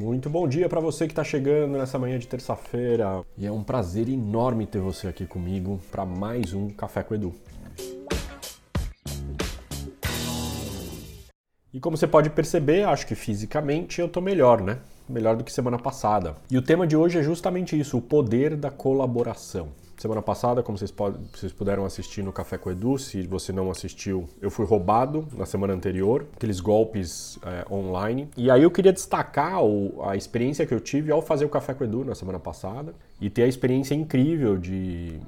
Muito bom dia para você que está chegando nessa manhã de terça-feira. E é um prazer enorme ter você aqui comigo para mais um Café com Edu. E como você pode perceber, acho que fisicamente eu estou melhor, né? Melhor do que semana passada. E o tema de hoje é justamente isso: o poder da colaboração. Semana passada, como vocês, vocês puderam assistir no Café com Edu, se você não assistiu, eu fui roubado na semana anterior, aqueles golpes é, online. E aí eu queria destacar o, a experiência que eu tive ao fazer o Café com Edu na semana passada e ter a experiência incrível de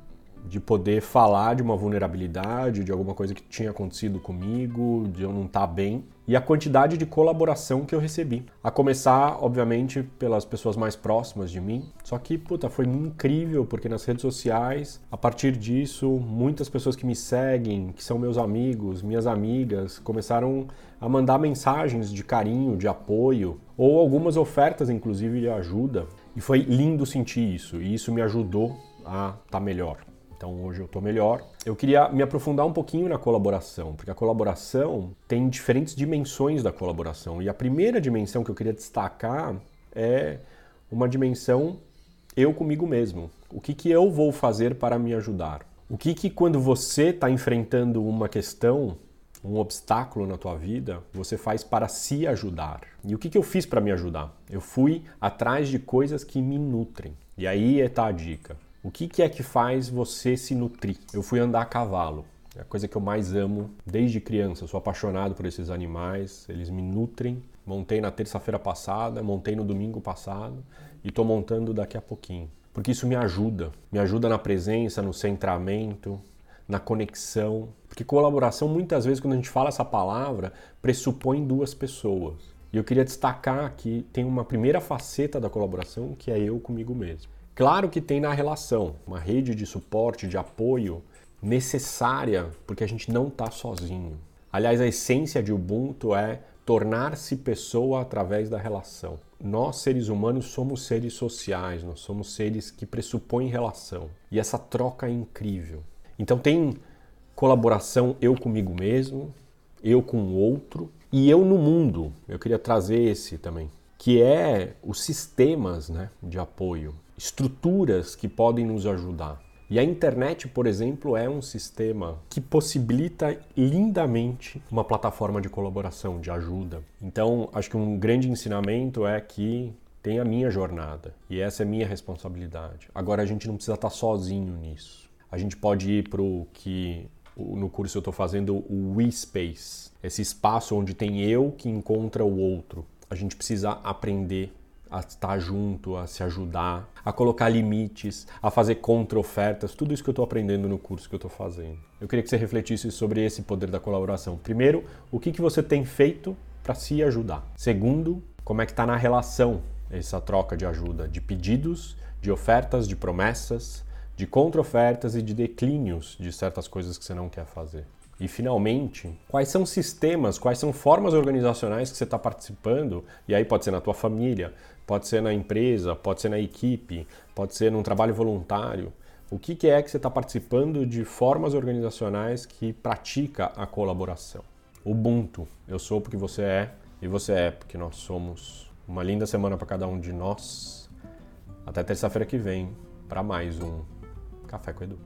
de poder falar de uma vulnerabilidade, de alguma coisa que tinha acontecido comigo, de eu não estar tá bem, e a quantidade de colaboração que eu recebi. A começar, obviamente, pelas pessoas mais próximas de mim. Só que, puta, foi incrível, porque nas redes sociais, a partir disso, muitas pessoas que me seguem, que são meus amigos, minhas amigas, começaram a mandar mensagens de carinho, de apoio, ou algumas ofertas, inclusive, de ajuda. E foi lindo sentir isso, e isso me ajudou a estar tá melhor. Então hoje eu estou melhor. Eu queria me aprofundar um pouquinho na colaboração, porque a colaboração tem diferentes dimensões da colaboração. E a primeira dimensão que eu queria destacar é uma dimensão eu comigo mesmo. O que, que eu vou fazer para me ajudar? O que, que quando você está enfrentando uma questão, um obstáculo na tua vida, você faz para se ajudar? E o que, que eu fiz para me ajudar? Eu fui atrás de coisas que me nutrem. E aí está a dica. O que, que é que faz você se nutrir? Eu fui andar a cavalo. É a coisa que eu mais amo desde criança. Eu sou apaixonado por esses animais, eles me nutrem. Montei na terça-feira passada, montei no domingo passado e estou montando daqui a pouquinho. Porque isso me ajuda. Me ajuda na presença, no centramento, na conexão. Porque colaboração, muitas vezes, quando a gente fala essa palavra, pressupõe duas pessoas. E eu queria destacar que tem uma primeira faceta da colaboração que é eu comigo mesmo. Claro que tem na relação uma rede de suporte, de apoio necessária, porque a gente não está sozinho. Aliás, a essência de Ubuntu é tornar-se pessoa através da relação. Nós, seres humanos, somos seres sociais, nós somos seres que pressupõem relação. E essa troca é incrível. Então, tem colaboração eu comigo mesmo, eu com o outro e eu no mundo. Eu queria trazer esse também, que é os sistemas né, de apoio estruturas que podem nos ajudar. E a internet, por exemplo, é um sistema que possibilita lindamente uma plataforma de colaboração, de ajuda. Então, acho que um grande ensinamento é que tem a minha jornada e essa é minha responsabilidade. Agora, a gente não precisa estar sozinho nisso. A gente pode ir para o que no curso eu estou fazendo o We Space, esse espaço onde tem eu que encontra o outro. A gente precisa aprender a estar junto, a se ajudar, a colocar limites, a fazer contra-ofertas, tudo isso que eu estou aprendendo no curso que eu estou fazendo. Eu queria que você refletisse sobre esse poder da colaboração. Primeiro, o que, que você tem feito para se ajudar? Segundo, como é que está na relação essa troca de ajuda, de pedidos, de ofertas, de promessas, de contra-ofertas e de declínios de certas coisas que você não quer fazer. E finalmente, quais são sistemas, quais são formas organizacionais que você está participando, e aí pode ser na tua família, pode ser na empresa, pode ser na equipe, pode ser num trabalho voluntário. O que, que é que você está participando de formas organizacionais que pratica a colaboração? Ubuntu, eu sou porque você é e você é porque nós somos. Uma linda semana para cada um de nós. Até terça-feira que vem para mais um Café com Edu.